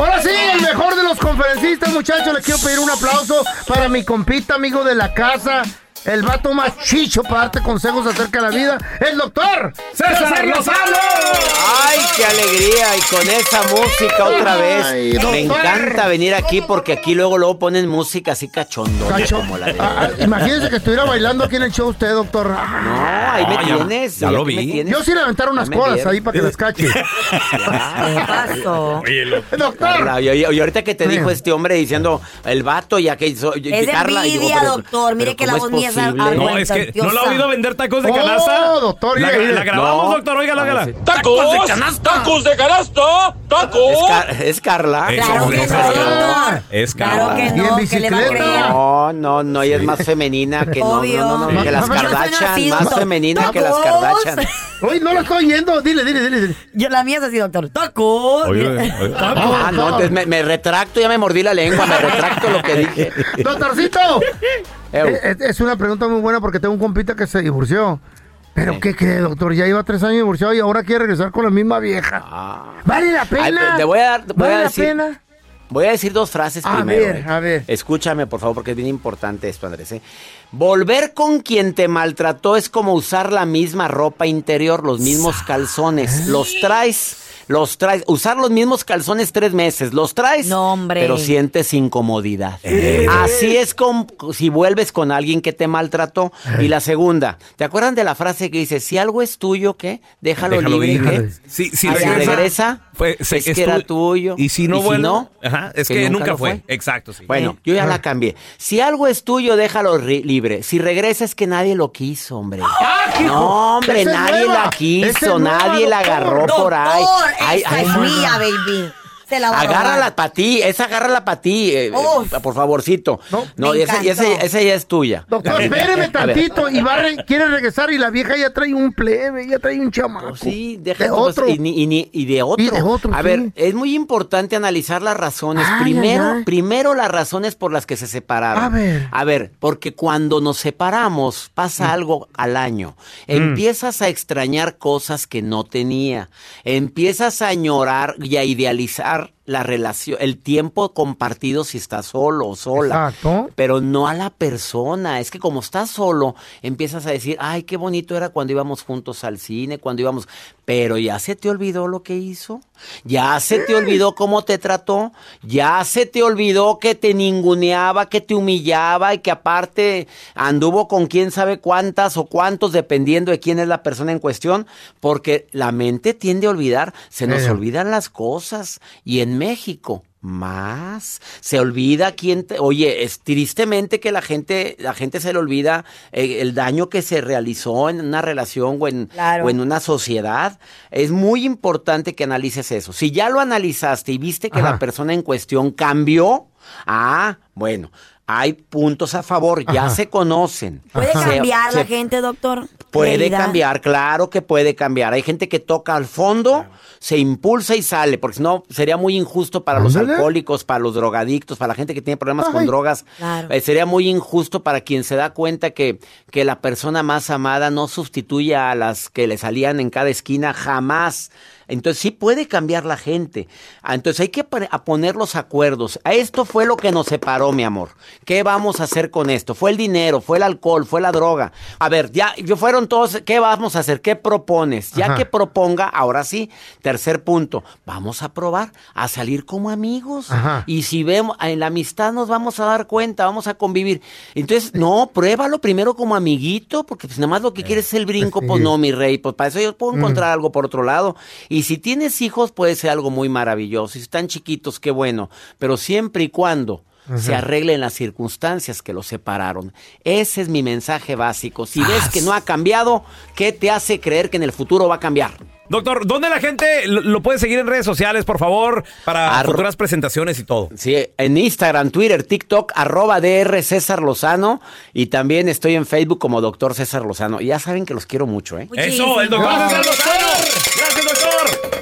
Ahora sí, el mejor de los conferencistas, muchachos. Le quiero pedir un aplauso para mi compita, amigo de la casa. El vato más chicho para darte consejos acerca de la vida, el doctor César Lozano. Ay, qué alegría. Y con esa música otra vez. Ay, Me doctor. encanta venir aquí porque aquí luego luego ponen música así cachondo. Cacho. Como la de... Ah, ah, imagínese que estuviera bailando aquí en el show usted, doctor. No, ahí me No, ya- tienes. ya lo me vi. tienes. Yo sí le aventaron unas colas ahí para que las cache. ¿Qué pasó? doctor. Y, ahorita que te dijo este hombre diciendo el vato ya que hizo y- Es envidia, pero- doctor. Mire que la ¿cómo voz mía es No, es que no lo ha oído vender tacos de Oh, canasta. doctor, La, la grabamos, No. doctor, óigala, óigala. sí. ¡Tacos! ¡Tacos de canasta! Es, ¡Tacos! Car- es Carla. Claro que no, doctor. Es Claro Carla. que Y en no, que le va a bicicleta. creer. No, no, no, ella es más femenina que no, Obvio. no, no, no, que las Kardashian, más femenina que las. Kardashian. Uy, no lo estoy oyendo. Dile, dile, dile. Yo, la mía es así, doctor. ¡Tacos! Ah, no, entonces me, me retracto, ya me mordí la lengua, me retracto lo que dije. Doctorcito. Eh, Es, es una pregunta muy buena porque tengo un compita que se divorció. ¿Pero qué cree, doctor? Ya iba tres años divorciado y ahora quiere regresar con la misma vieja. Ah. ¿Vale la pena? Ay, te- te voy a dar- voy ¿Vale a la decir- pena? Voy a decir dos frases A primero. ver, eh. a ver. Escúchame, por favor, porque es bien importante esto, Andrés. ¿eh? Volver con quien te maltrató es como usar la misma ropa interior, los mismos calzones. Los traes, los traes. Usar los mismos calzones tres meses, los traes. No, hombre. Pero sientes incomodidad. Así es como si vuelves con alguien que te maltrató. Y la segunda, ¿te acuerdan de la frase que dice, si algo es tuyo, ¿qué? Déjalo, Déjalo libre, Ah, si regresa. regresa, Fue- se- es que era tu- tuyo. Y si no, bueno. no, Ajá, es que, nunca, fue. Exacto, sí. Bueno, yo ya la cambié. Si algo es tuyo, déjalo libre. Si regresa es que nadie lo quiso, hombre. no, hombre, ¡Esa es nadie nueva! la ¡Esa quiso, nueva, nadie la doctor! agarró por ahí. Esta ay, es mía, baby. Se la va a. Agárrala para ti, esa agárrala para ti, eh, eh, por favorcito. No, esa, esa- encantó. esa ya es tuya. Doctor, espéreme tantito. Y va a re- quiere regresar y la vieja ya trae un plebe, ya trae un chamaco. Pues sí, deja de pues, y, y y de otro. Y de otro, A sí. ver, es muy importante analizar las razones. Ay, primero, ay, ay. primero las razones por las que se separaron. A ver. A ver, porque cuando nos separamos pasa Mm. algo al año. Empiezas a extrañar cosas que no tenía. Empiezas a añorar y a idealizar acabar la relación, el tiempo compartido si estás solo o sola. Exacto. Pero no a la persona. Es que como estás solo, empiezas a decir, ay, qué bonito era cuando íbamos juntos al cine, cuando íbamos... Pero ya se te olvidó lo que hizo. Ya se te olvidó cómo te trató. Ya se te olvidó que te ninguneaba, que te humillaba y que aparte anduvo con quién sabe cuántas o cuántos, dependiendo de quién es la persona en cuestión. Porque la mente tiende a olvidar. Se nos Eh. olvidan las cosas. Y en México, más. Se olvida quién te, oye, es tristemente que la gente, la gente se le olvida eh, el daño que se realizó en una relación o en, Claro. o en una sociedad. Es muy importante que analices eso. Si ya lo analizaste y viste que Ajá. la persona en cuestión cambió, ah, bueno, hay puntos a favor, ya Ajá. se conocen. ¿Puede Se- cambiar la se gente, doctor? Puede Realidad. cambiar, claro que puede cambiar. Hay gente que toca al fondo, se impulsa y sale, porque si no sería muy injusto para los alcohólicos, para los drogadictos, para la gente que tiene problemas con drogas. Claro. Eh, sería muy injusto para quien se da cuenta que, que la persona más amada no sustituye a las que le salían en cada esquina jamás. Entonces sí puede cambiar la gente. Ah, Entonces hay que a poner los acuerdos. A Esto fue lo que nos separó, mi amor. ¿Qué vamos a hacer con esto? Fue el dinero, fue el alcohol, fue la droga. A ver, ya yo fueron todos. ¿Qué vamos a hacer? ¿Qué propones? Ya Ajá. que proponga, ahora sí. Tercer punto. Vamos a probar a salir como amigos. Ajá. Y si vemos en la amistad nos vamos a dar cuenta, vamos a convivir. Entonces, no, pruébalo primero como amiguito, porque pues nada más lo que quieres es el brinco, sí. pues no, mi rey, pues para eso yo puedo encontrar algo por otro lado. Y si tienes hijos, puede ser algo muy maravilloso. Si están chiquitos, qué bueno. Pero siempre y cuando se arreglen las circunstancias que los separaron. Ese es mi mensaje básico. Si ves que no ha cambiado, ¿qué te hace creer que en el futuro va a cambiar? Doctor, ¿dónde la gente lo, lo puede seguir en redes sociales, por favor, para Arro- futuras presentaciones y todo? Sí, en Instagram, Twitter, TikTok, arroba DR César Lozano. Y también estoy en Facebook como Doctor César Lozano. Y ya saben que los quiero mucho, ¿eh? Eso, el doctor César Lozano.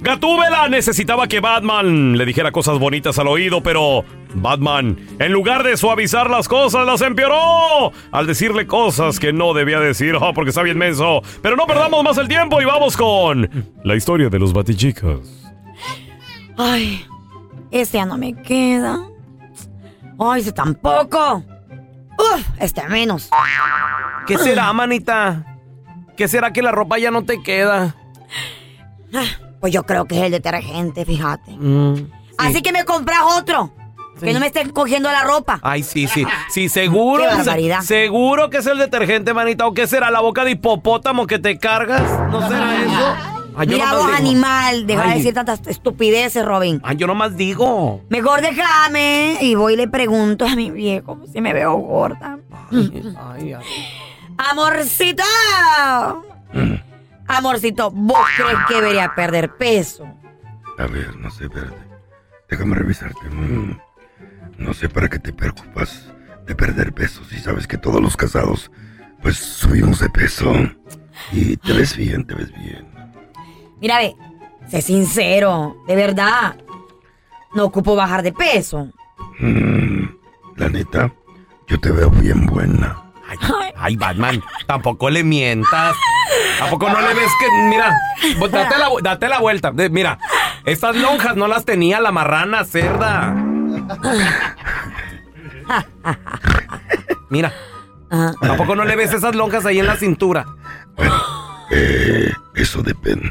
Gatúbela necesitaba que Batman le dijera cosas bonitas al oído, pero Batman, en lugar de suavizar las cosas, las empeoró al decirle cosas que no debía decir, oh, porque está bien menso. Pero no perdamos más el tiempo y vamos con la historia de los batichicos. Ay, este ya no me queda. Ay, ese tampoco. Uf, este menos. ¿Qué será, manita? ¿Qué será que la ropa ya no te queda? Pues yo creo que es el detergente, fíjate. Mm, Así que me compras otro. Que no me estén cogiendo la ropa. Ay, sí, sí. Sí, seguro. Qué barbaridad. se- seguro que es el detergente, manita. ¿O qué será? ¿La boca de hipopótamo que te cargas? ¿No será eso? Ay, Mira vos, animal, deja de decir tantas estupideces, Robin. Ay, yo nomás digo. Mejor déjame y voy y le pregunto a mi viejo si me veo gorda. Ay, ay. Amorcito. Amorcito, ¿vos crees que debería perder peso? A ver, no sé, espérate. Déjame revisarte. Mm. No sé para qué te preocupas de perder peso si sabes que todos los casados, pues subimos de peso. Y te ves bien, te ves bien. Mira, ve, sé sincero, de verdad. No ocupo bajar de peso. Mm, La neta, yo te veo bien buena. Ay, ay, Batman, tampoco le mientas. ¿A poco no le ves que, mira, vos date la, vu- date la vuelta. De- mira, estas lonjas no las tenía la marrana cerda. Mira, Ajá. ¿a poco no le ves esas lonjas ahí en la cintura? Eh, eso depende.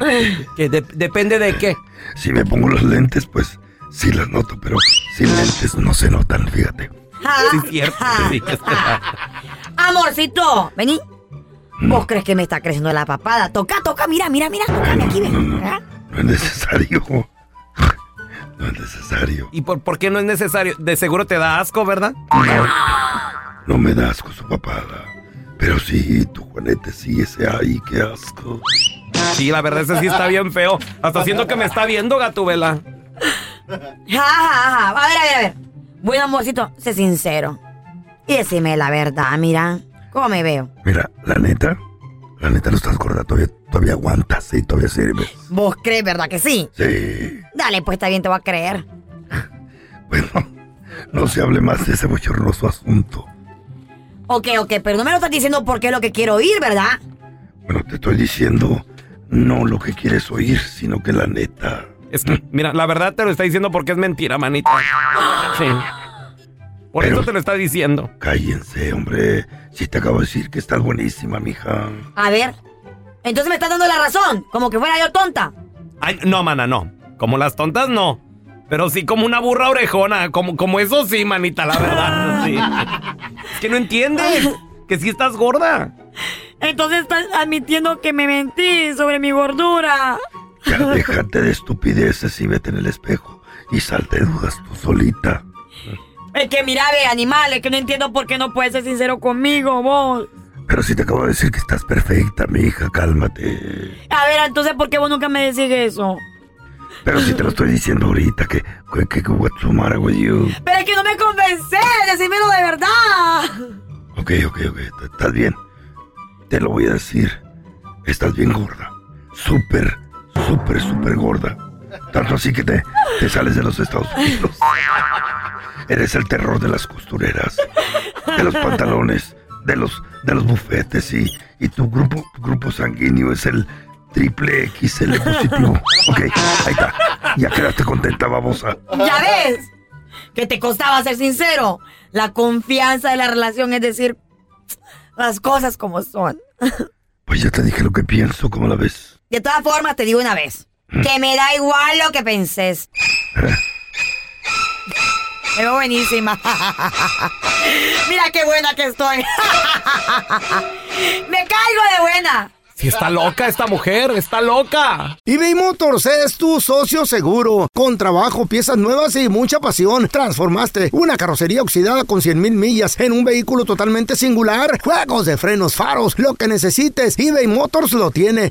Que de- depende de qué. Si me pongo los lentes, pues sí las noto, pero sin lentes no se notan, fíjate. Sí, cierto. sí. Amorcito, vení. ¿Vos crees que me está creciendo la papada? Toca, toca, mira, mira, mira. Tócame aquí, ven. ¿Ah? No es necesario. No es necesario. ¿Y por, por qué no es necesario? De seguro te da asco, ¿verdad? No me da asco su papada. Pero sí, tu Juanete sí, ese ay, qué asco. Sí, la verdad, ese sí está bien feo. Hasta siento que me está viendo, Gatubela. Ajá, ajá. A ver, a ver, a ver. Bueno, amorcito, sé sincero. Y decime la verdad, mira. ¿Cómo me veo? Mira, la neta, la neta no estás gorda, todavía, todavía aguantas y todavía sirves. ¿Vos crees, verdad que sí? Sí. Dale, pues está bien, te voy a creer. Bueno, no se hable más de ese bochornoso asunto. Ok, ok, pero no me lo estás diciendo porque es lo que quiero oír, ¿verdad? Bueno, te estoy diciendo no lo que quieres oír, sino que la neta. Es que, mira, la verdad te lo está diciendo porque es mentira, manita. Sí. Por Pero- eso te lo está diciendo. Cállense, hombre. Si te acabo de decir que estás buenísima, mija. A ver. Entonces me estás dando la razón, como que fuera yo tonta. Ay, no, mana, no. Como las tontas, no. Pero sí como una burra orejona. Como, como eso sí, manita, la verdad. Sí. Es que no entiendes. Que sí estás gorda. Entonces estás admitiendo que me mentí sobre mi gordura. Ya déjate de estupideces y vete en el espejo y salte de dudas tú solita. Es que mira, ve, animal, es que no entiendo por qué no puedes ser sincero conmigo, vos. Pero si te acabo de decir que estás perfecta, mi hija, cálmate. A ver, entonces, ¿por qué vos nunca me decís eso? Pero si te lo estoy diciendo ahorita, que, que, que what's the matter with you? Pero es que no me convencé, decímelo de verdad. Ok, ok, ok, estás bien. Te lo voy a decir. Estás bien gorda. Súper, súper, súper gorda. Tanto así que te, te sales de los Estados Unidos. Eres el terror de las costureras, de los pantalones, de los, de los bufetes y, y tu grupo, tu grupo sanguíneo es el triple XL positivo. Ok, ahí está. Ya quedaste contenta, babosa. ¿Ya ves? Que te costaba ser sincero. La confianza de la relación es decir las cosas como son. Pues ya te dije lo que pienso, ¿cómo la ves? De todas formas, te digo una vez. Que me da igual lo que penses. Me veo buenísima. Mira qué buena que estoy. Me caigo de buena. Si está loca esta mujer, está loca. eBay Motors es tu socio seguro. Con trabajo, piezas nuevas y mucha pasión, transformaste una carrocería oxidada con 100 mil millas en un vehículo totalmente singular. Juegos de frenos, faros, lo que necesites, eBay Motors lo tiene.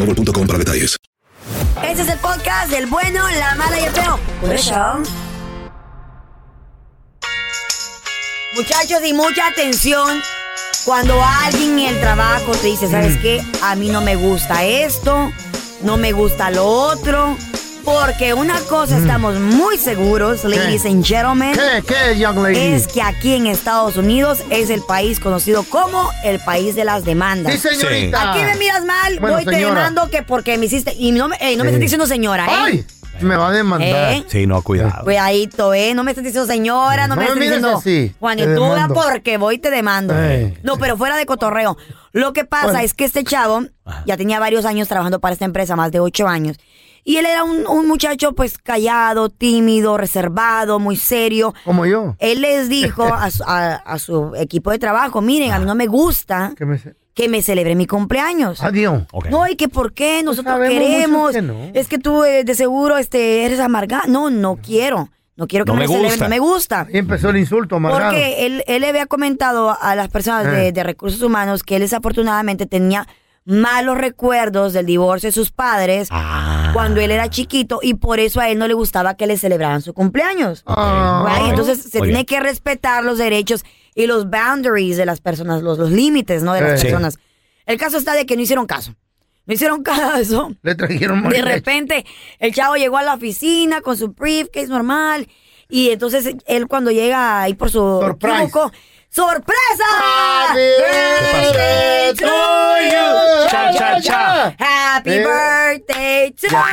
boostmobile.com para detalles. Este es el podcast del bueno, la mala y el feo. Por eso. Muchachos, y mucha atención cuando alguien en el trabajo te dice, ¿sabes qué? A mí no me gusta esto, no me gusta lo otro. Porque una cosa estamos muy seguros, ladies and gentlemen. ¿Qué, qué, young lady? Es que aquí en Estados Unidos es el país conocido como el país de las demandas. Sí, señorita. Aquí me miras mal, Bueno, voy te demando que porque me hiciste. Y no me, eh, no me estás diciendo señora, ¿eh? ¡Ay! Me va a demandar. ¿Eh? Sí, no, cuidado. Cuidadito, ¿eh? No me estás diciendo señora, no, No me me estás mires diciendo así, Juanituda porque voy y te demando. Ey. No, pero fuera de cotorreo. Lo que pasa Bueno. es que este chavo ya tenía varios años trabajando para esta empresa, más de ocho años. Y él era un, un muchacho pues callado, tímido, reservado, muy serio. Como yo. Él les dijo a su, a- a su equipo de trabajo, miren, a mí no me gusta Que me que me celebre mi cumpleaños. Adiós. No, y que por qué nosotros sabemos queremos. que no. Es que tú eh, de seguro este, eres amargada. No, no quiero. No quiero que No me, me celebren, no me gusta. Ahí empezó el insulto, amargado. Porque él, él le había comentado a las personas de, Eh. de recursos humanos que él desafortunadamente tenía malos recuerdos del divorcio de sus padres. Cuando él era chiquito y por eso a él no le gustaba que le celebraran su cumpleaños. Right? Entonces se tiene que respetar los derechos y los boundaries de las personas, los, los límites, ¿no? De las Sí. personas. El caso está de que no hicieron caso. No hicieron caso. Le trajeron De mariachi. repente, el chavo llegó a la oficina con su briefcase normal. Y entonces él cuando llega ahí por su Surprise. ¡Sorpresa! Happy birthday to you. Cha, cha, cha. Happy Eh, birthday to la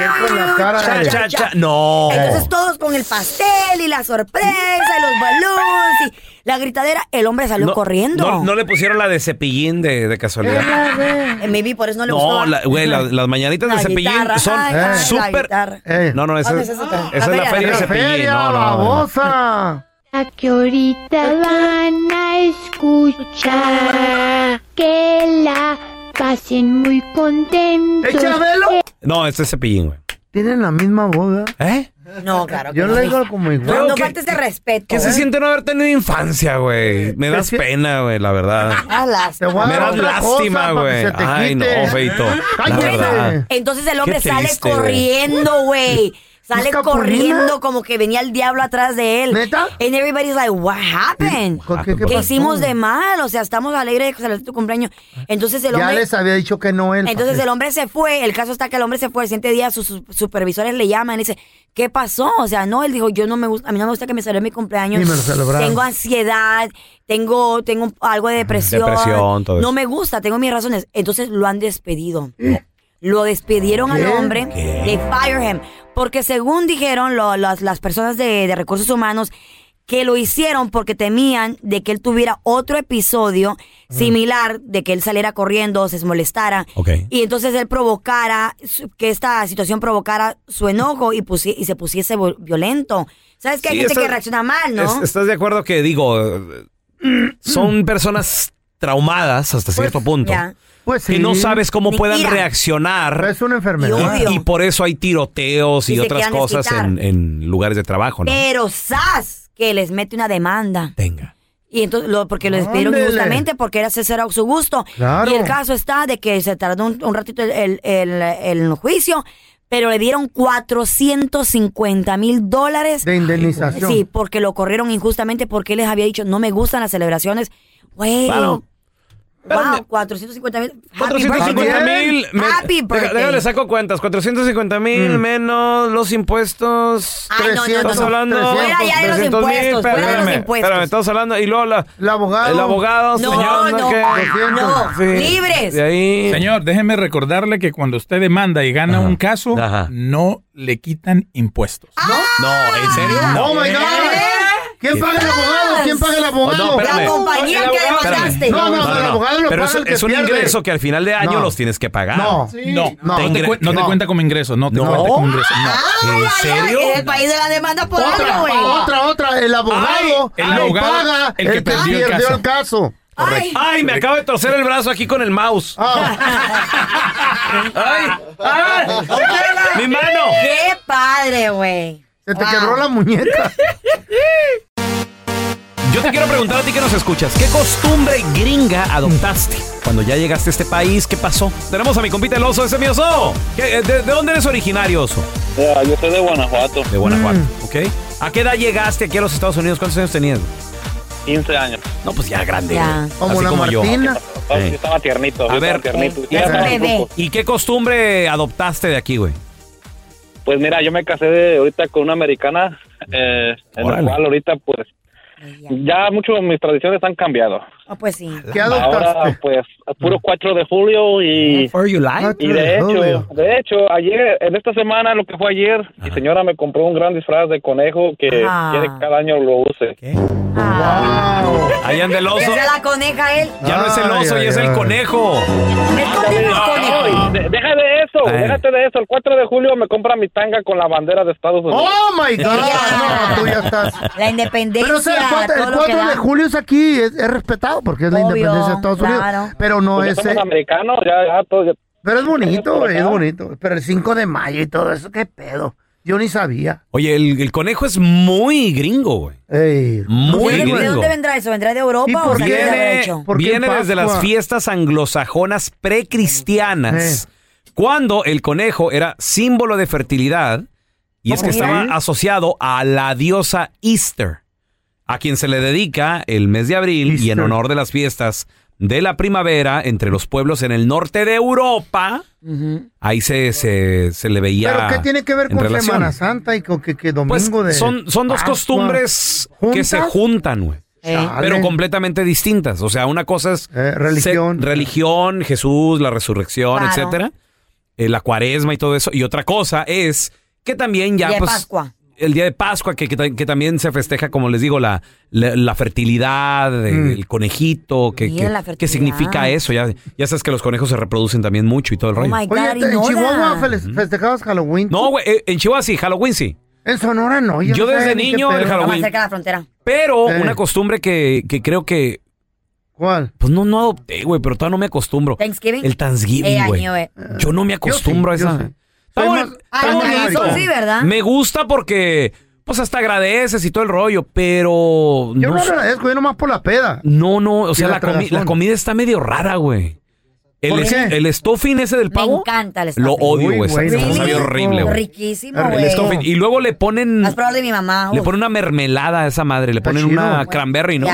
you. cara Cha, de- cha, cha. No. Entonces todos con el pastel y la sorpresa y los balloons y la gritadera. El hombre salió No, corriendo. No, no le pusieron la de cepillín de, de casualidad. Eh, Maybe por eso no le No, gustó. la- güey, la- las mañanitas de cepillín guitarra, son súper. No, no, esa, ¿Dónde es, es esa? esa es La feria, de la cepillín. feria, No, no. A que ahorita van a escuchar que la pasen muy contentos. ¡Eh, Chabelo! No, este es cepillín, güey. Tienen la misma boda. ¿Eh? No, claro. que Yo no. le digo como No, igual. no ¿qué- faltes de respeto. ¿Qué se ¿eh? siente no haber tenido infancia, güey? Me das ¿Qué? pena, güey, la verdad. Ah, Me das lástima, güey. que Ay, no, feito. La Cállate. verdad. Entonces el hombre Qué sale corriendo, güey. Sale ¿Busca corriendo como que venía el diablo atrás de él. ¿Neta? And everybody's like, what happened? ¿Con qué- qué ¿Qué hicimos de mal? O sea, estamos alegres de que tu cumpleaños. Entonces el Ya hombre... les había dicho que no él. Entonces el hombre se fue, el caso está que el hombre se fue, el siguiente día sus sus supervisores le llaman y dice, ¿qué pasó? O sea, no, él dijo, yo no me gusta, a mí no me gusta que me celebre mi cumpleaños. Y me lo celebraron. Tengo ansiedad, tengo, tengo algo de depresión. Depresión, todo No eso. me gusta, tengo mis razones. Entonces lo han despedido. Lo despidieron al ¿Qué? hombre. They fire him. Porque según dijeron lo- las, las personas de, de recursos humanos, que lo hicieron porque temían de que él tuviera otro episodio similar, de que él saliera corriendo, se molestara. Ok. Y entonces él provocara, que esta situación provocara su enojo y, y se pusiese violento. ¿Sabes que hay gente que reacciona mal, no? Es- ¿Estás de acuerdo que, digo, son personas traumadas hasta cierto punto? ya. Pues sí. Que no sabes cómo Ni puedan reaccionar. Pero es una enfermedad. Y por eso hay tiroteos y, otras cosas en, en lugares de trabajo, ¿no? Pero ¡zas! Que les mete una demanda. Tenga. Y entonces, lo, porque lo despidieron Ándele. injustamente, porque era César a su gusto. Claro. Y el caso está de que se tardó un, un ratito el, el, el- el juicio, pero le dieron 450 mil dólares. De indemnización. Sí, porque lo corrieron injustamente porque él les había dicho, no me gustan las celebraciones. Güey. Claro. Pero Wow, me- 450 mil. 450 mil. Happy birthday. Déjale, saco cuentas. 450 mil Mm. menos los impuestos. Ay, no, no, no, Trescientos. Estamos no. hablando. Fuera ya de los 300 impuestos, fuera de los impuestos. Espérame, estamos hablando. Y luego la, El abogado. el abogado, No, señor. no, ¿qué? no, Sí. libres. De ahí. Señor, déjeme recordarle que cuando usted demanda y gana Ajá. un caso, Ajá. no le quitan impuestos. No, ¿en serio? Oh my God. ¿Quién paga el abogado? ¿Quién paga el abogado? No, espérame. La compañía El que demandaste. No, no, el abogado lo Pero paga es, el que es un pierde. ingreso que al final de año No. los tienes que pagar. No. No, No. no, te, No. no te No. cuenta como ingreso, no te No. cuenta como ingreso. No. Ay, ¿En ay, serio? ay, Es el país de la demanda por Otra, algo, güey. otra, otra. El abogado Ay, el abogado, paga el que perdió el caso. el caso. Ay, Ay, me acabo de torcer el brazo aquí con el mouse. Ah, Ay, ay, mi mano. qué padre, güey. se te Wow. quebró la muñeca. Yo te quiero preguntar a ti que nos escuchas, ¿qué costumbre gringa adoptaste? Cuando ya llegaste a este país, ¿qué pasó? Tenemos a mi compita el oso, ese es mi oso. ¿Qué- de, de dónde eres originario, oso? yo soy de Guanajuato, De Guanajuato, Mm. ¿ok? ¿A qué edad llegaste aquí a los Estados Unidos? ¿Cuántos años tenías? 15 años. No, pues ya grande. Ya. güey. Como Así la como yo. Martina. Yo Sí. estaba tiernito. A ver, tiernito. eh, Ya bebé. ¿Y qué costumbre adoptaste de aquí, güey? Pues mira, yo me casé de, ahorita con una americana, eh, en Órale. la cual ahorita pues ya mucho mis tradiciones han cambiado. Oh, pues sí. ¿Qué Ahora pues puro 4 de julio y... For you like? Y de Julio. hecho, de hecho, ayer, en esta semana, lo que fue ayer, mi señora me compró un gran disfraz de conejo que Ah. quiere que cada año lo use. Ah, Wow. Ahí anda el oso. sea la coneja él. Ya no es el oso, ay, ya es el ay. conejo. ¿Es o conejo? De- deja de eso, déjate de eso. El 4 de julio me compra mi tanga con la bandera de Estados Unidos. Oh my God. No, tú ya estás. La independencia, Pero o sea, el 4, todo lo que da. de julio es aquí, es, es respetado porque es la independencia de Estados Unidos. claro. Pero no Pues ya es. somos eh, americanos, ya, ya todo. ya- pero es bonito, es bonito. Pero el 5 de mayo y todo eso, qué pedo. Yo ni sabía. Oye, el, el conejo es muy gringo, güey. Ey, Muy ¿De gringo. dónde vendrá eso? ¿Vendrá de ¿Y Europa por o Viene, hecho? ¿Por qué viene en desde las fiestas anglosajonas precristianas. cuando el conejo era símbolo de fertilidad y es que estaba asociado a la diosa Easter, a quien se le dedica el mes de abril y en honor de las fiestas de la primavera entre los pueblos en el norte de Europa. Ahí se, se, se le veía. ¿Pero qué tiene que ver en con relación. Semana Santa y con que, que Pues domingo de son, son dos Pascua? costumbres que se juntan, güey. Pero completamente distintas. O sea, una cosa es Eh, religión. se- religión, Jesús, la resurrección, Claro. etcétera. eh, la cuaresma y todo eso. Y otra cosa es que también ya de pues, Pascua. El día de Pascua, que, que ta- que también se festeja, como les digo, la, la, la fertilidad, Mm. el conejito, que, Mira que- la ¿qué fertilidad. significa eso? Ya, ya sabes que los conejos se reproducen también mucho y todo el Oh rollo. my God, Oye, en no Chihuahua festejabas Halloween. no, güey, eh, en Chihuahua sí, Halloween sí. En Sonora no. Yo no desde niño, el. Halloween. Estamos cerca de la frontera. Pero Eh. una costumbre que, que creo que, ¿Cuál? pues no, no adopté, güey, pero todavía no me acostumbro. Thanksgiving. El Thanksgiving, Eh, güey. eh. Yo no me acostumbro Yo sí, a yo esa. sí. Está Ah, bonito. sí, ¿verdad? Me gusta porque, pues hasta agradeces y todo el rollo, pero Yo no, no agradezco, yo nomás por la peda. no, no, o sea, la la, comi- la comida está medio rara, güey. El, ¿Por es- qué? el stuffing ese del Me pavo, encanta el lo stuffing. odio, Uy, güey. Güey, está sabe horrible, güey. Riquísimo, El güey. Stuffing. Y luego le ponen, ¿Has probado el de mi mamá? le Uf. ponen una mermelada a esa madre, le ponen una Bueno. cranberry, ¿no?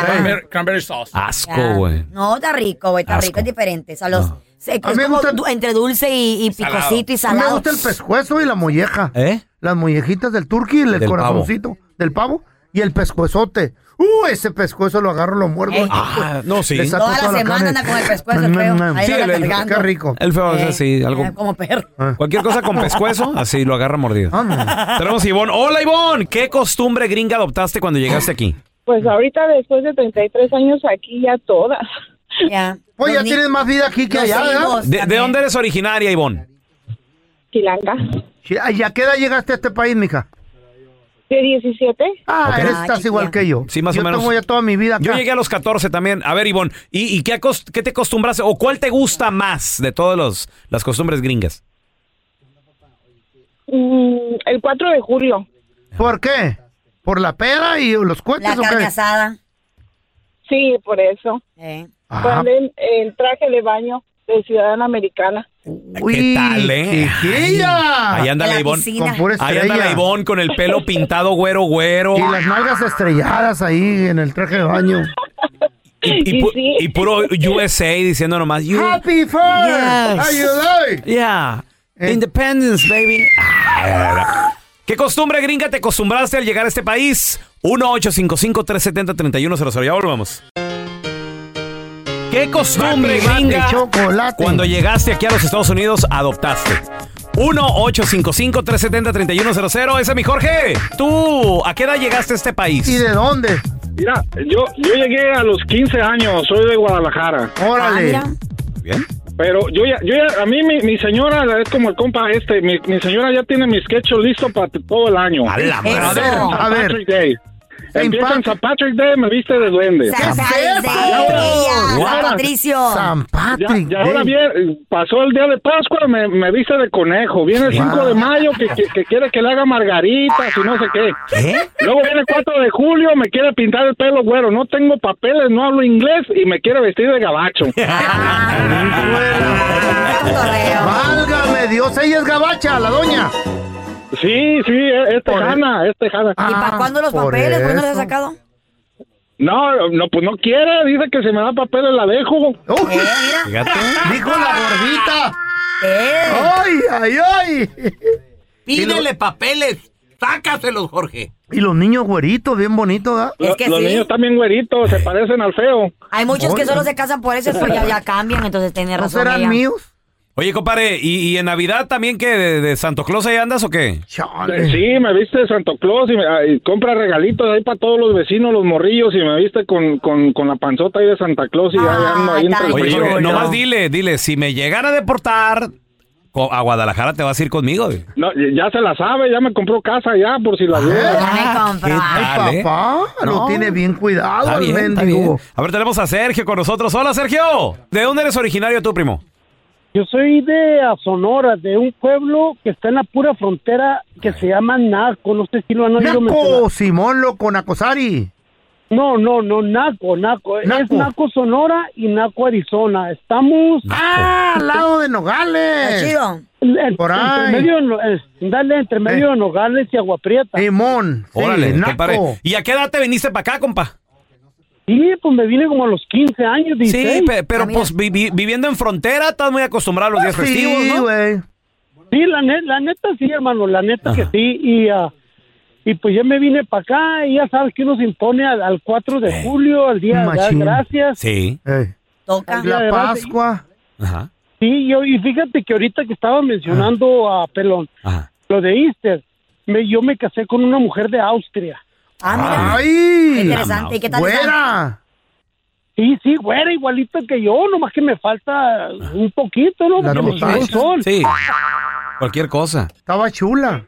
Cranberry, sauce. Asco, güey. No, está rico, güey, está Asco. rico, es diferente. O sea, los, No. Es A mí me como gusta du- entre dulce y, y picosito y A mí me salado. gusta el pescuezo y la molleja. ¿Eh? Las mollejitas del turqui, el Del corazoncito del pavo y el pescuezote. Uh, ese pescuezo lo agarro, lo muerdo. Eh. Ah, no, sí. Saco Toda la toda semana carne. anda con el pescuezo, el feo. Ahí Sí, el- el-. Qué rico. El feo es Eh, así, algo. eh, como perro. Cualquier cosa con pescuezo, así lo agarra mordido. Ah, no. Tenemos a Ivonne. Hola, Ivonne. ¿Qué costumbre gringa adoptaste cuando llegaste aquí? Pues ahorita después de 33 años aquí ya todas. Ya. Pues Los ya ni- tienes más vida aquí que los allá, ¿verdad? hijos ¿De, de dónde eres originaria, Ivonne? Chilanga. Sí, ¿Y a qué edad llegaste a este país, mija? De 17. Ah, Ok. eres, Ah, estás chiquilla. igual que yo. Sí, más o yo menos. tengo ya toda mi vida acá. Yo llegué a los 14 también. A ver, Ivonne, ¿y, y qué, acos- qué te acostumbras o cuál te gusta más de todas las costumbres gringas? Mm, el 4 de julio. ¿Por qué? ¿Por la peda y los La cohetes o carne qué? asada. Sí, por eso. Eh. Ponen el traje de baño de ciudadana americana. uy, ¿Qué tal, eh? chiquilla. Ahí anda la Ivonne. Con pura Ahí anda la estrella. Ivonne con el pelo pintado güero, güero. Y las nalgas estrelladas ahí en el traje de baño. Y, y pu- y puro USA diciendo nomás. you- Happy Fourth. Yes. How you like? Yeah. Eh. Independence, baby. ¿Qué costumbre gringa te acostumbraste al llegar a este país? 1-855-370-3100. Ya volvamos. ¿Qué costumbre gringa cuando llegaste aquí a los Estados Unidos adoptaste? 1-855-370-3100. Ese es mi Jorge. ¿Tú a qué edad llegaste a este país? ¿Y de dónde? Mira, yo, yo llegué a los 15 años, soy de Guadalajara. Ah, Órale. mira. Bien. Pero yo ya, yo ya, a mí mi, mi señora es como el compa este, mi, mi señora ya tiene mi sketch listo para todo el año. A la madre. a ver, a ver. Patrick Empieza en St. Patrick Day, me viste de duende. San, San, eso? San? Patricio. San Patrick. ya ahora bien, pasó el día de Pascua, me, me viste de conejo. Viene el 5 de mayo que, que, que quiere que le haga margaritas y no sé qué. ¿Qué? Luego viene el 4 de julio, me quiere pintar el pelo güero. No tengo papeles, no hablo inglés y me quiere vestir de gabacho. Ah. Válgame Dios, ella es gabacha, la doña. Sí, sí, es, tejana, es tejana. ¿Y para Ah, cuándo los por papeles? ¿Cuándo los has eso. sacado? No, no, pues no quiere, dice que si me da papeles la dejo. Uy, Eh, dijo la gordita. Eh. Ay, ay, ay. Pídele papeles. Sácaselos, Jorge. Y los niños güeritos, bien bonitos, ¿verdad? Es que los sí. niños bien güeritos, se parecen al feo. Hay muchos que Oye. solo se casan por eso, pues ya, ya cambian, entonces tiene ¿No razón serán ella. míos? Oye, compadre, ¿y, y en Navidad también que de, de Santo Claus ahí andas o qué? Chale. Sí, me viste de Santo Claus y, me, ah, y compra regalitos ahí para todos los vecinos, los morrillos, y me viste con, con, con la panzota ahí de Santa Claus y ya Ah, ando ahí entre Oye, nomás dile, dile, si me llegan a deportar a Guadalajara, te vas a ir conmigo. güey. No, ya se la sabe, ya me compró casa ya, por si la me compró. ¿Qué Ay, tal, eh? papá, lo No. tiene bien cuidado Está el bien, está mendigo. bien. A ver, tenemos a Sergio con nosotros. Hola, Sergio. ¿De dónde eres originario tú, primo? Yo soy de Sonora, de un pueblo que está en la pura frontera que se llama Naco. No sé si lo han oído mencionar. Naco, Simón Loco, Nacosari. No, no, no, Naco, Naco. Es Naco Sonora y Naco Arizona. Estamos... Ah, al lado de Nogales. En- Por entre ahí. medio No- eh, dale, entre medio de Nogales y Agua Prieta. Simón. Órale, sí, naco. ¿Y a qué edad te viniste para acá, compa? Sí, pues me vine como a los 15 años, Sí, 16. pe- pero pues vi- vi- viviendo en frontera, estás muy acostumbrado a los días Sí, festivos, ¿no? güey. Sí, la, la neta sí, hermano, la neta que sí. Y, ah, y pues yo me vine para acá y ya sabes que uno se impone al, al 4 de julio, al Día de Machín. gracias. Sí. Toca. Al Día La. Pascua. Ajá. Sí, yo, y fíjate que ahorita que estaba mencionando a Pelón, Ajá. lo de Easter, me, yo me casé con una mujer de Austria. Ah, mira. ¡Ay! Qué interesante. ¿Y qué tal? ¡Güera! Sí, sí, güera, igualito que yo, nomás que me falta un poquito, ¿no? Porque me el sol. Sí. Cualquier cosa. Estaba chula.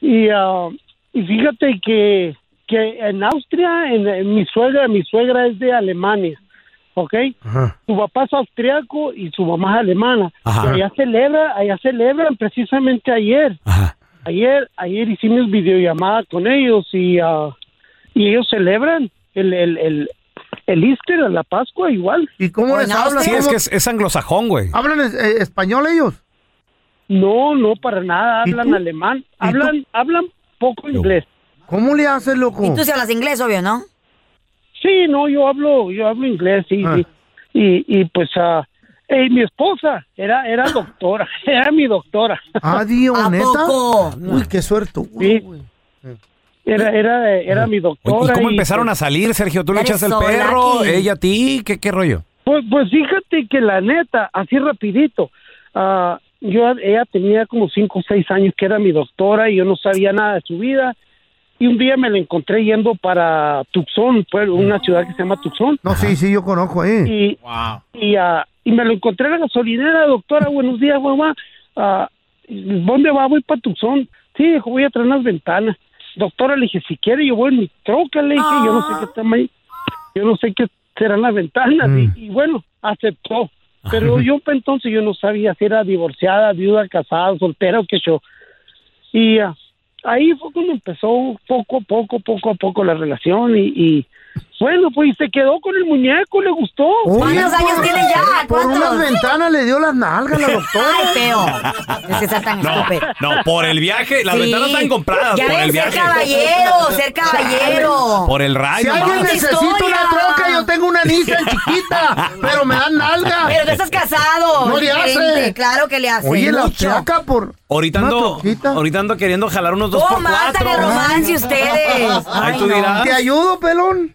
Y, ah, y fíjate que, que en Austria, en, en mi suegra, mi suegra es de Alemania, ¿ok? Ajá. Su papá es austriaco y su mamá es alemana. Ajá. Y allá celebra, allá celebran precisamente ayer. Ajá. Ayer, ayer hicimos videollamada con ellos y, ah, y ellos celebran el, el, el, el Easter, la Pascua igual. ¿Y cómo les hablan? Sí, es ¿Cómo- que es, es anglosajón, güey. ¿Hablan es- eh, español ellos? No, no, para nada, ¿Y hablan tú? alemán, hablan, hablan poco inglés. ¿Cómo le haces, loco? Y tú sí hablas inglés, obvio, ¿no? Sí, no, yo hablo, yo hablo inglés, sí, Ah. sí. Y, y pues, ah, eh, mi esposa era, era doctora, era mi doctora. Ah, Dios, ¿A ¿neta? poco? Uy, qué suerte. Sí. Era, era, era mi doctora. ¿Y cómo empezaron a salir, Sergio? ¿Tú le echaste el perro? ¿Ella a ti? ¿Qué, qué rollo? Pues, pues fíjate que la neta, así rapidito, ah, yo, ella tenía como cinco o seis años que era mi doctora y yo no sabía nada de su vida. Y un día me la encontré yendo para Tucson, pues, una ciudad que se llama Tucson. No, sí, sí, yo conozco ahí. Y, y, ah, y me lo encontré en la gasolinera, doctora, buenos días, mamá. Ah, ¿Dónde va? Voy para Tucson. Sí, dijo, voy a traer unas ventanas. Doctora, le dije, si quiere, yo voy en mi troca, le dije, yo no sé qué está ahí. Yo no sé qué serán las ventanas. Y, y bueno, aceptó. Pero yo entonces yo no sabía si era divorciada, viuda, casada, soltera o qué yo. Y ah, ahí fue cuando empezó poco a poco, poco a poco la relación y, y bueno, pues y se quedó con el muñeco, le gustó. ¿Cuántos años tiene ya? Por ¿Cuántos? unas ventanas le dio las nalgas la doctora. Ay, feo. Es que ser tan No, estúpido. no, por el viaje. Las Sí. ventanas están compradas Ya por ven, el ser viaje. caballero, ser caballero. Por el Si rayo. alguien mamá. necesita una troca, yo tengo una Nissan chiquita, pero me dan nalgas. Pero tú estás casado. No le hace. Claro que le hace. Oye, la placa por Ahorita ando, ahorita ando queriendo jalar unos dos Oh, por matan cuatro. el romance ustedes. Ay, Ay, tú no. dirás. ¿Te ayudo, pelón?